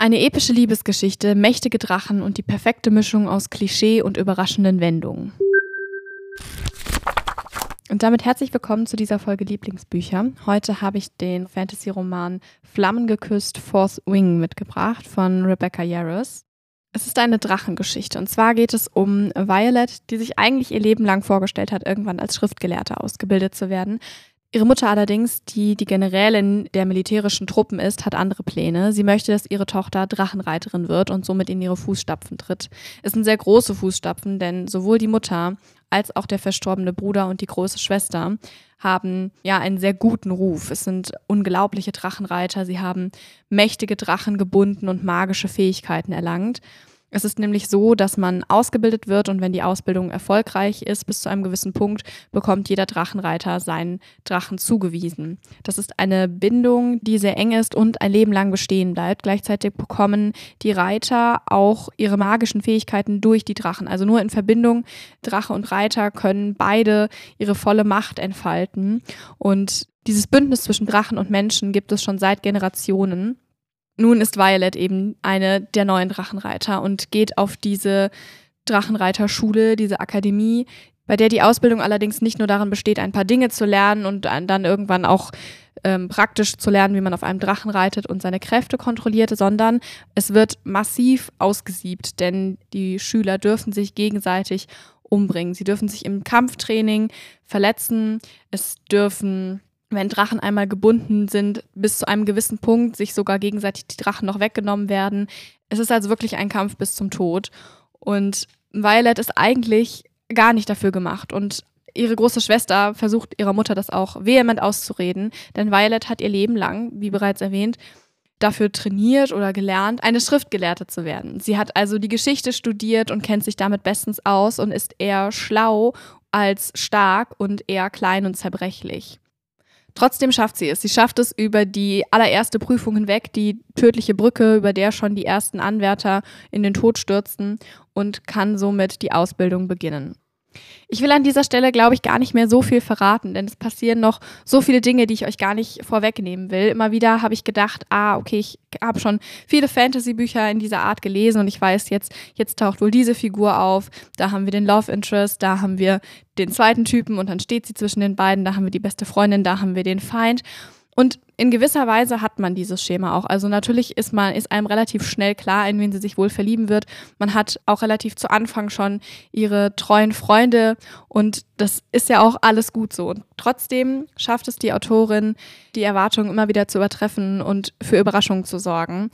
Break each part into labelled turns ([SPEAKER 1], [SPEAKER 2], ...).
[SPEAKER 1] Eine epische Liebesgeschichte, mächtige Drachen und die perfekte Mischung aus Klischee und überraschenden Wendungen. Und damit herzlich willkommen zu dieser Folge Lieblingsbücher. Heute habe ich den Fantasy-Roman Flammengeküsst Fourth Wing mitgebracht von Rebecca Yarros. Es ist eine Drachengeschichte und zwar geht es um Violet, die sich eigentlich ihr Leben lang vorgestellt hat, irgendwann als Schriftgelehrte ausgebildet zu werden, Ihre Mutter allerdings, die die Generälin der militärischen Truppen ist, hat andere Pläne. Sie möchte, dass ihre Tochter Drachenreiterin wird und somit in ihre Fußstapfen tritt. Es sind sehr große Fußstapfen, denn sowohl die Mutter als auch der verstorbene Bruder und die große Schwester haben ja einen sehr guten Ruf. Es sind unglaubliche Drachenreiter. Sie haben mächtige Drachen gebunden und magische Fähigkeiten erlangt. Es ist nämlich so, dass man ausgebildet wird und wenn die Ausbildung erfolgreich ist, bis zu einem gewissen Punkt, bekommt jeder Drachenreiter seinen Drachen zugewiesen. Das ist eine Bindung, die sehr eng ist und ein Leben lang bestehen bleibt. Gleichzeitig bekommen die Reiter auch ihre magischen Fähigkeiten durch die Drachen. Also nur in Verbindung Drache und Reiter können beide ihre volle Macht entfalten. Und dieses Bündnis zwischen Drachen und Menschen gibt es schon seit Generationen nun ist Violet eben eine der neuen Drachenreiter und geht auf diese Drachenreiterschule, diese Akademie, bei der die Ausbildung allerdings nicht nur darin besteht, ein paar Dinge zu lernen und dann irgendwann auch ähm, praktisch zu lernen, wie man auf einem Drachen reitet und seine Kräfte kontrolliert, sondern es wird massiv ausgesiebt, denn die Schüler dürfen sich gegenseitig umbringen. Sie dürfen sich im Kampftraining verletzen, es dürfen wenn Drachen einmal gebunden sind, bis zu einem gewissen Punkt sich sogar gegenseitig die Drachen noch weggenommen werden. Es ist also wirklich ein Kampf bis zum Tod. Und Violet ist eigentlich gar nicht dafür gemacht. Und ihre große Schwester versucht ihrer Mutter das auch vehement auszureden, denn Violet hat ihr Leben lang, wie bereits erwähnt, dafür trainiert oder gelernt, eine Schriftgelehrte zu werden. Sie hat also die Geschichte studiert und kennt sich damit bestens aus und ist eher schlau als stark und eher klein und zerbrechlich. Trotzdem schafft sie es. Sie schafft es über die allererste Prüfung hinweg, die tödliche Brücke, über der schon die ersten Anwärter in den Tod stürzten und kann somit die Ausbildung beginnen. Ich will an dieser Stelle, glaube ich, gar nicht mehr so viel verraten, denn es passieren noch so viele Dinge, die ich euch gar nicht vorwegnehmen will. Immer wieder habe ich gedacht, ah, okay, ich habe schon viele Fantasy-Bücher in dieser Art gelesen und ich weiß jetzt, jetzt taucht wohl diese Figur auf, da haben wir den Love Interest, da haben wir den zweiten Typen und dann steht sie zwischen den beiden, da haben wir die beste Freundin, da haben wir den Feind. Und in gewisser Weise hat man dieses Schema auch. Also natürlich ist man, ist einem relativ schnell klar, in wen sie sich wohl verlieben wird. Man hat auch relativ zu Anfang schon ihre treuen Freunde und das ist ja auch alles gut so. Und trotzdem schafft es die Autorin, die Erwartungen immer wieder zu übertreffen und für Überraschungen zu sorgen.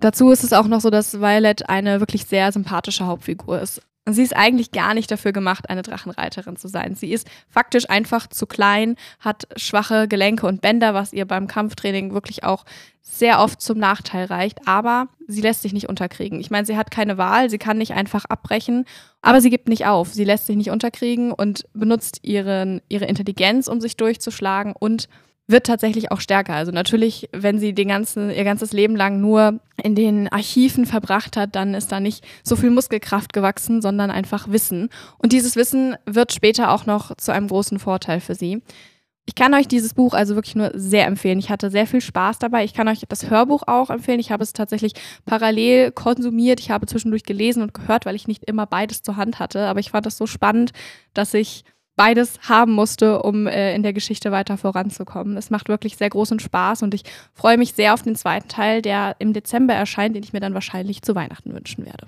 [SPEAKER 1] Dazu ist es auch noch so, dass Violet eine wirklich sehr sympathische Hauptfigur ist. Sie ist eigentlich gar nicht dafür gemacht, eine Drachenreiterin zu sein. Sie ist faktisch einfach zu klein, hat schwache Gelenke und Bänder, was ihr beim Kampftraining wirklich auch sehr oft zum Nachteil reicht. Aber sie lässt sich nicht unterkriegen. Ich meine, sie hat keine Wahl, sie kann nicht einfach abbrechen, aber sie gibt nicht auf. Sie lässt sich nicht unterkriegen und benutzt ihren, ihre Intelligenz, um sich durchzuschlagen und wird tatsächlich auch stärker. Also natürlich, wenn sie den ganzen, ihr ganzes Leben lang nur in den Archiven verbracht hat, dann ist da nicht so viel Muskelkraft gewachsen, sondern einfach Wissen. Und dieses Wissen wird später auch noch zu einem großen Vorteil für sie. Ich kann euch dieses Buch also wirklich nur sehr empfehlen. Ich hatte sehr viel Spaß dabei. Ich kann euch das Hörbuch auch empfehlen. Ich habe es tatsächlich parallel konsumiert. Ich habe zwischendurch gelesen und gehört, weil ich nicht immer beides zur Hand hatte. Aber ich fand es so spannend, dass ich beides haben musste, um äh, in der Geschichte weiter voranzukommen. Es macht wirklich sehr großen Spaß und ich freue mich sehr auf den zweiten Teil, der im Dezember erscheint, den ich mir dann wahrscheinlich zu Weihnachten wünschen werde.